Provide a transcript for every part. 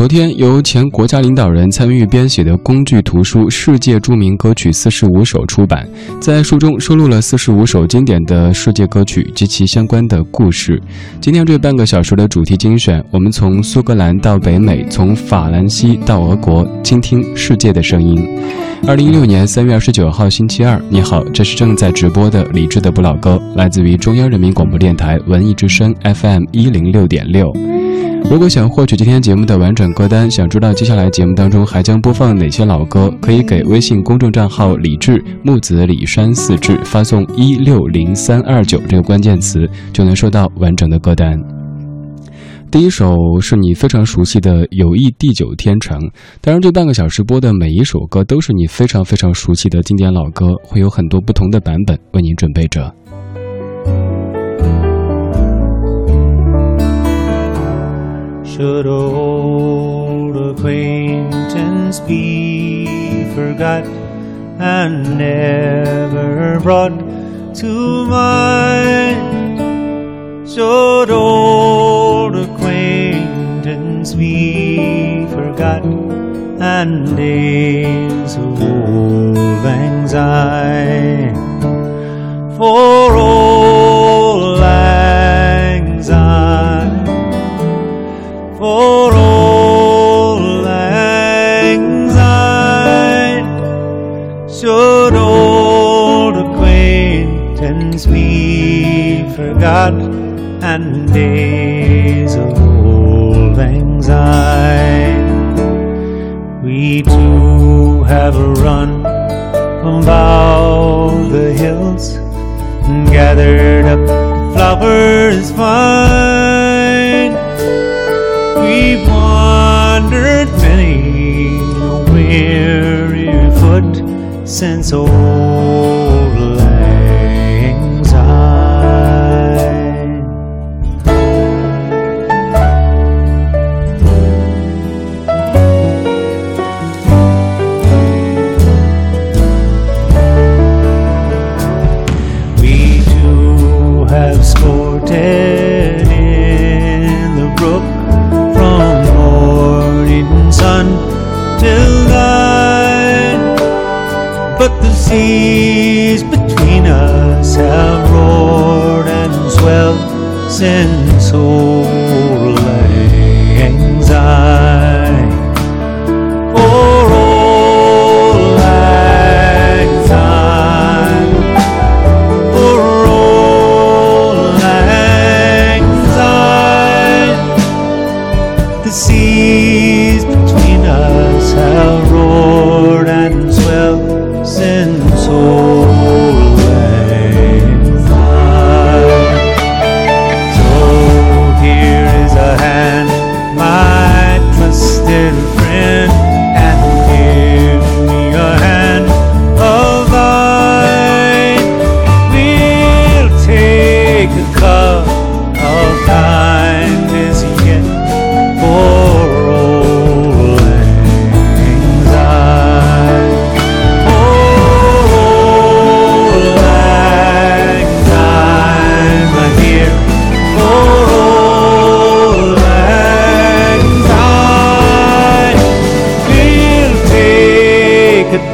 昨天，由前国家领导人参与编写的工具图书《世界著名歌曲四十五首》出版，在书中收录了四十五首经典的世界歌曲及其相关的故事。今天这半个小时的主题精选，我们从苏格兰到北美，从法兰西到俄国，倾听世界的声音。二零一六年三月二十九号星期二，你好，这是正在直播的李志的不老歌，来自于中央人民广播电台文艺之声 FM 一零六点六。如果想获取今天节目的完整歌单，想知道接下来节目当中还将播放哪些老歌，可以给微信公众账号“李志木子李山四志”发送一六零三二九这个关键词，就能收到完整的歌单。第一首是你非常熟悉的《友谊地久天长》，当然这半个小时播的每一首歌都是你非常非常熟悉的经典老歌，会有很多不同的版本为您准备着。Should old acquaintance be forgot and never brought to mind? Should old acquaintance be forgot and days of old anxiety? For old for lang syne should old acquaintance be forgot and days of old syne we two have run about the hills and gathered up flowers fine since old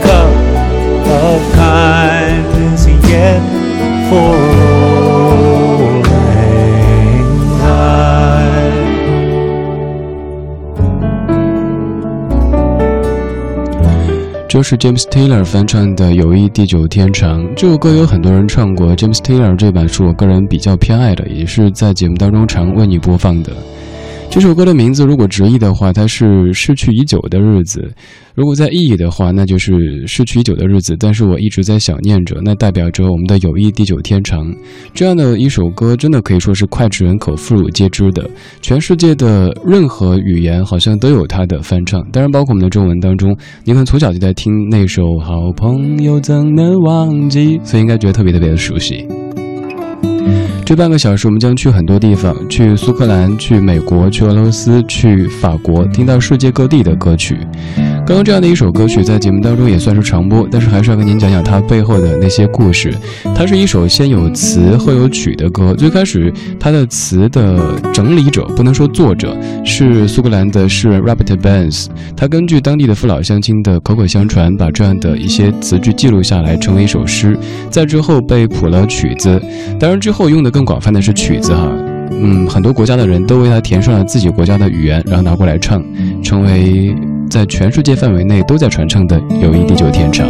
cup of kindness yet for old lang syne. 这是 James Taylor 翻唱的《友谊地久天长》这首歌，有很多人唱过。James Taylor 这版是我个人比较偏爱的，也是在节目当中常为你播放的。这首歌的名字如果直译的话，它是逝去已久的日子；如果再意译的话，那就是逝去已久的日子。但是我一直在想念着，那代表着我们的友谊地久天长。这样的一首歌，真的可以说是脍炙人口、妇孺皆知的。全世界的任何语言好像都有它的翻唱，当然包括我们的中文当中，你可能从小就在听那首《好朋友怎能忘记》，所以应该觉得特别特别的熟悉。这半个小时，我们将去很多地方，去苏格兰，去美国，去俄罗斯，去法国，听到世界各地的歌曲。刚刚这样的一首歌曲在节目当中也算是常播，但是还是要跟您讲讲它背后的那些故事。它是一首先有词后有曲的歌。最开始，它的词的整理者不能说作者是苏格兰的诗人 Robert Burns，他根据当地的父老乡亲的口口相传，把这样的一些词句记录下来，成为一首诗。在之后被谱了曲子，当然之后用的更广泛的是曲子哈。嗯，很多国家的人都为他填上了自己国家的语言，然后拿过来唱，成为。在全世界范围内都在传唱的友谊地久天长。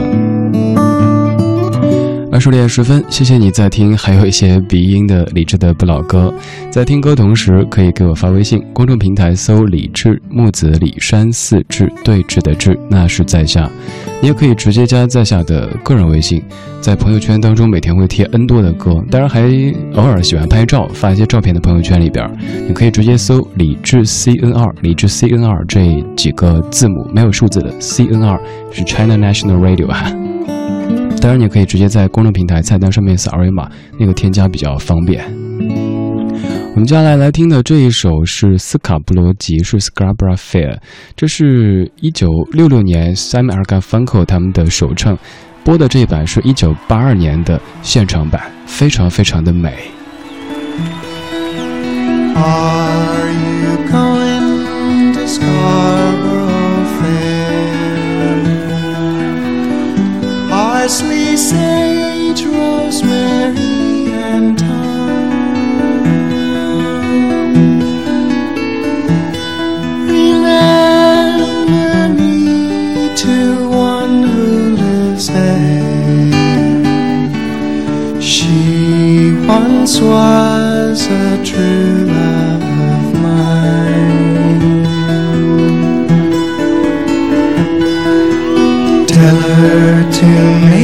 二十点十分，谢谢你在听，还有一些鼻音的理智的不老歌。在听歌同时，可以给我发微信，公众平台搜“李智木子李山四志对峙的志”，那是在下。你也可以直接加在下的个人微信，在朋友圈当中每天会贴 N 多的歌，当然还偶尔喜欢拍照发一些照片的朋友圈里边，你可以直接搜“李智 C N R”，李智 C N R 这几个字母没有数字的 C N R 是 China National Radio 啊。当然，你可以直接在公众平台菜单上面扫二维码，那个添加比较方便。我们接下来来听的这一首是斯卡布罗集，是 Scarborough Fair，这是一九六六年 Simon Garfunkel 他们的首唱，播的这一版是一九八二年的现场版，非常非常的美。Are you going to to me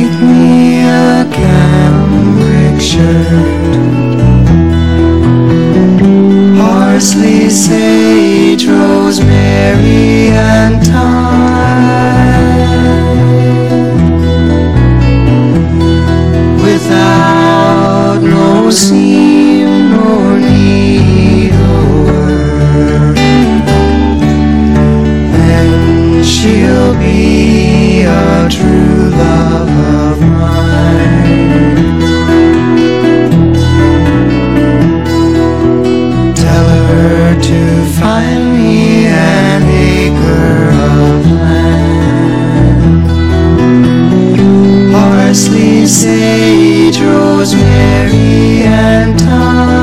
Mary and Tom.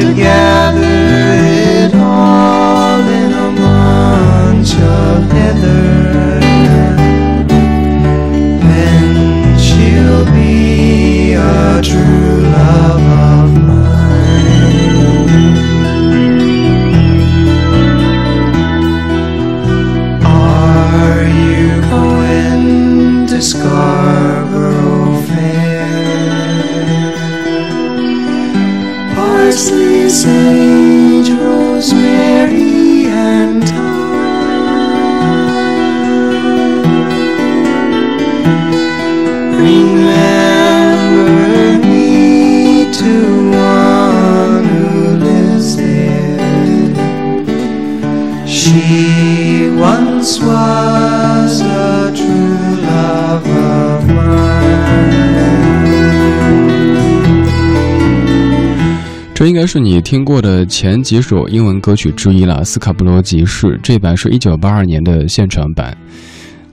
together. She once was a true love of mine. 这应该是你听过的前几首英文歌曲之一了，《斯卡布罗集市》这版是一九八二年的现场版。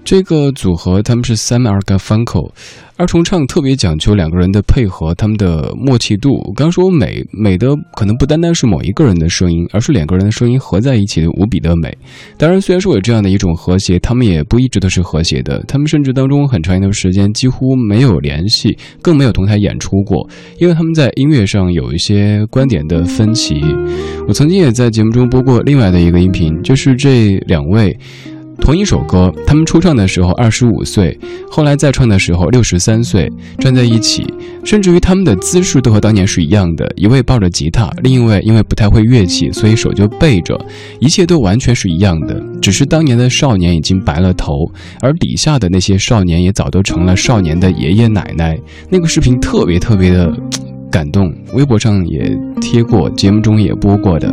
这个组合他们是 Sam Garfunkel。二重唱特别讲究两个人的配合，他们的默契度。我刚说美，美的可能不单单是某一个人的声音，而是两个人的声音合在一起的无比的美。当然，虽然说有这样的一种和谐，他们也不一直都是和谐的。他们甚至当中很长一段时间几乎没有联系，更没有同台演出过，因为他们在音乐上有一些观点的分歧。我曾经也在节目中播过另外的一个音频，就是这两位。同一首歌，他们初唱的时候二十五岁，后来再唱的时候六十三岁，站在一起，甚至于他们的姿势都和当年是一样的。一位抱着吉他，另一位因为不太会乐器，所以手就背着，一切都完全是一样的。只是当年的少年已经白了头，而底下的那些少年也早都成了少年的爷爷奶奶。那个视频特别特别的。感动，微博上也贴过，节目中也播过的。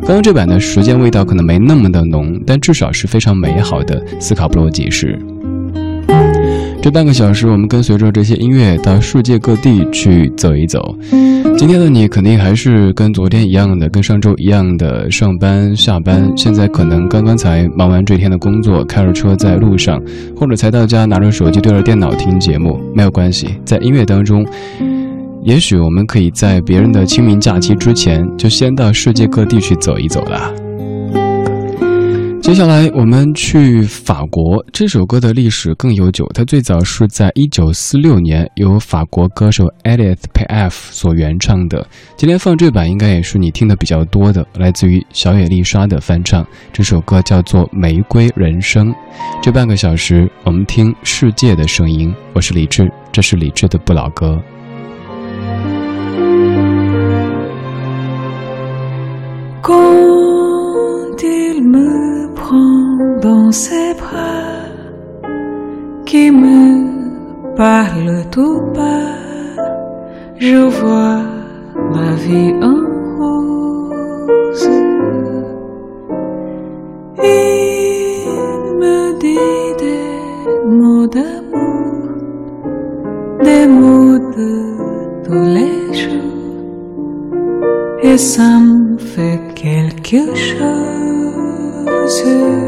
刚刚这版的时间味道可能没那么的浓，但至少是非常美好的斯卡布罗集市。这半个小时，我们跟随着这些音乐到世界各地去走一走。今天的你肯定还是跟昨天一样的，跟上周一样的上班下班。现在可能刚刚才忙完这天的工作，开着车在路上，或者才到家拿着手机对着电脑听节目，没有关系，在音乐当中。也许我们可以在别人的清明假期之前，就先到世界各地去走一走了。接下来我们去法国，这首歌的历史更悠久，它最早是在一九四六年由法国歌手 Edith p f 所原唱的。今天放这版应该也是你听的比较多的，来自于小野丽莎的翻唱。这首歌叫做《玫瑰人生》。这半个小时，我们听世界的声音。我是李志，这是李志的不老歌。Quand il me prend dans ses bras, qui me parle tout bas, je vois la vie en too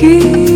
keep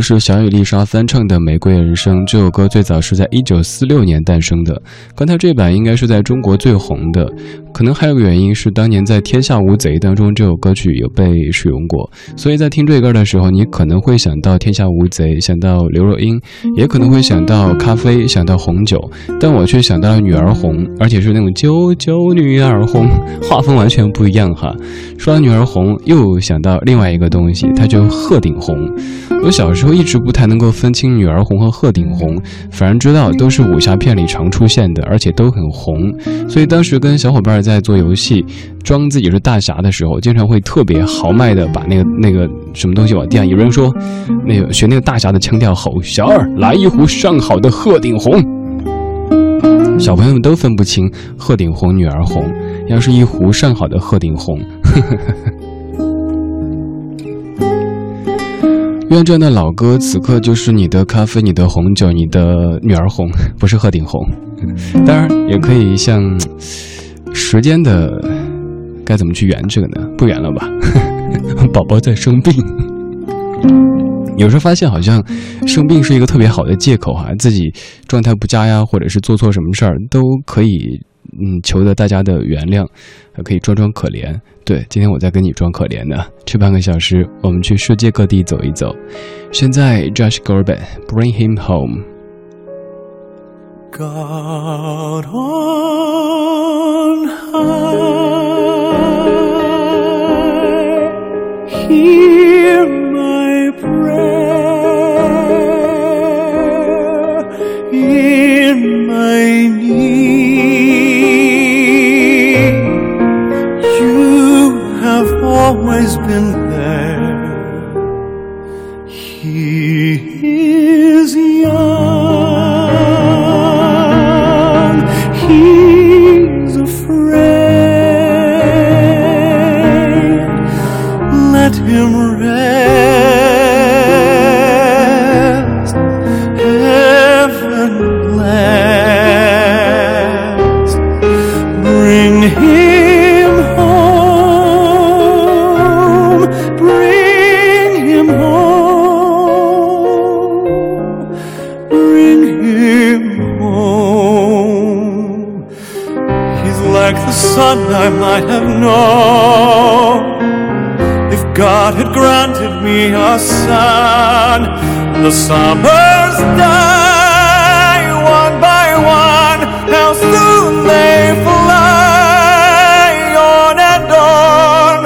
是小野丽莎翻唱的《玫瑰人生》，这首歌最早是在一九四六年诞生的。刚才这版应该是在中国最红的，可能还有个原因是当年在《天下无贼》当中这首歌曲有被使用过，所以在听这歌的时候，你可能会想到《天下无贼》，想到刘若英，也可能会想到咖啡，想到红酒，但我却想到女儿红，而且是那种九九女儿红，画风完全不一样哈。说到女儿红，又想到另外一个东西，它就鹤顶红。我小时候一直不太能够分清女儿红和鹤顶红，反而知道都是武侠片里常出现的，而且都很红。所以当时跟小伙伴在做游戏，装自己是大侠的时候，经常会特别豪迈的把那个那个什么东西往地上有人，说那个学那个大侠的腔调吼：“小二，来一壶上好的鹤顶红。”小朋友们都分不清鹤顶红、女儿红，要是一壶上好的鹤顶红。呵呵呵愿这样的老歌，此刻就是你的咖啡、你的红酒、你的女儿红，不是鹤顶红。当然，也可以像时间的该怎么去圆这个呢？不圆了吧？宝宝在生病，有时候发现好像生病是一个特别好的借口哈，自己状态不佳呀，或者是做错什么事儿，都可以嗯求得大家的原谅，还可以装装可怜。对，今天我在跟你装可怜呢。这半个小时，我们去世界各地走一走。现在，Josh Groban，Bring Him Home。God on high, hear Bring him home. He's like the son I might have known. If God had granted me a son, the summers die one by one. How soon they fly on and on,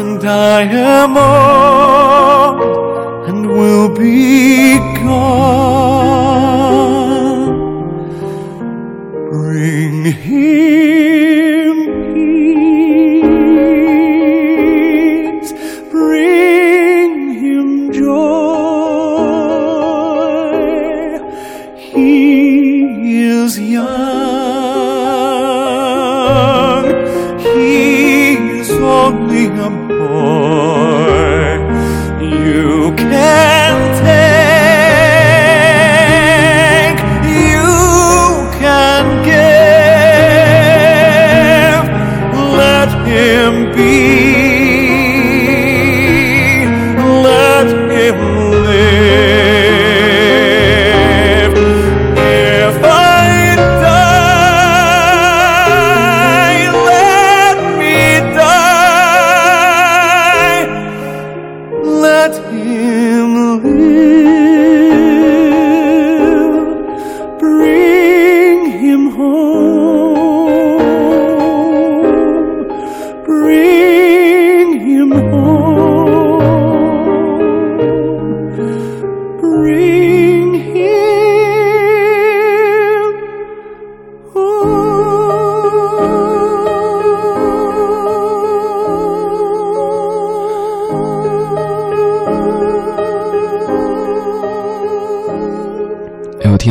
and I am old He is young, he is only a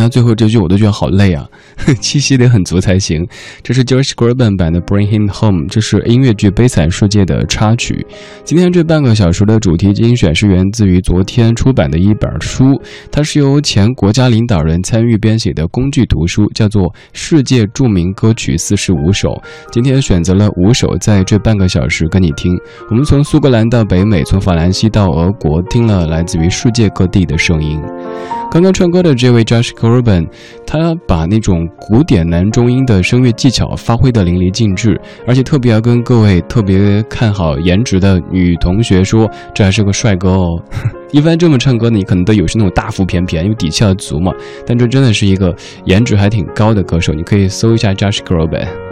最后这句，我都觉得好累啊，气息得很足才行。这是 Josh Groban 版的《Bring Him Home》，这是音乐剧《悲惨世界》的插曲。今天这半个小时的主题精选是源自于昨天出版的一本书，它是由前国家领导人参与编写的工具图书，叫做《世界著名歌曲四十五首》。今天选择了五首，在这半个小时跟你听。我们从苏格兰到北美，从法兰西到俄国，听了来自于世界各地的声音。刚刚唱歌的这位 Josh Groban，他把那种古典男中音的声乐技巧发挥得淋漓尽致，而且特别要跟各位特别看好颜值的女同学说，这还是个帅哥哦。一般这么唱歌，你可能都有是那种大腹便便，因为底气要足嘛。但这真的是一个颜值还挺高的歌手，你可以搜一下 Josh Groban。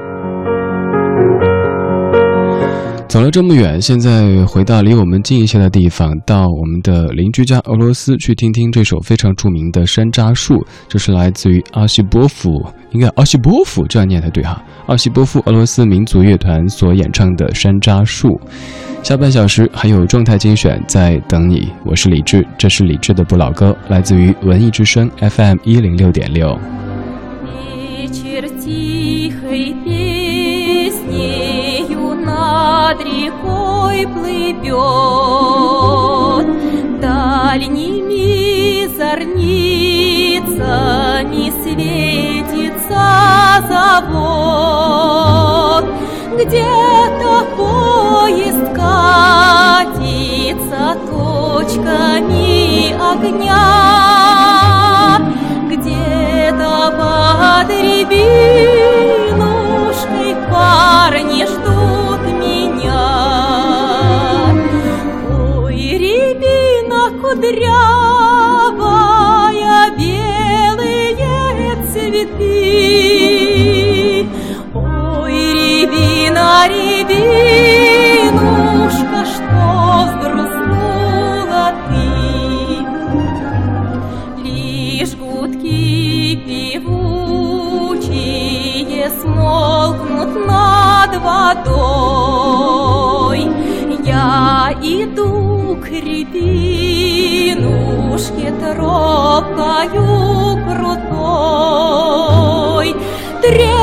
走了这么远，现在回到离我们近一些的地方，到我们的邻居家俄罗斯去听听这首非常著名的《山楂树》。这是来自于阿西波夫，应该阿西波夫这样念才对哈。阿西波夫俄罗斯民族乐团所演唱的《山楂树》。下半小时还有状态精选在等你，我是李志，这是李志的不老歌，来自于文艺之声 FM 一零六点六。Над рекой плывет, дальними зорницами светится завод, где-то поезд катится точками огня, где-то под рябинушкой смотреть.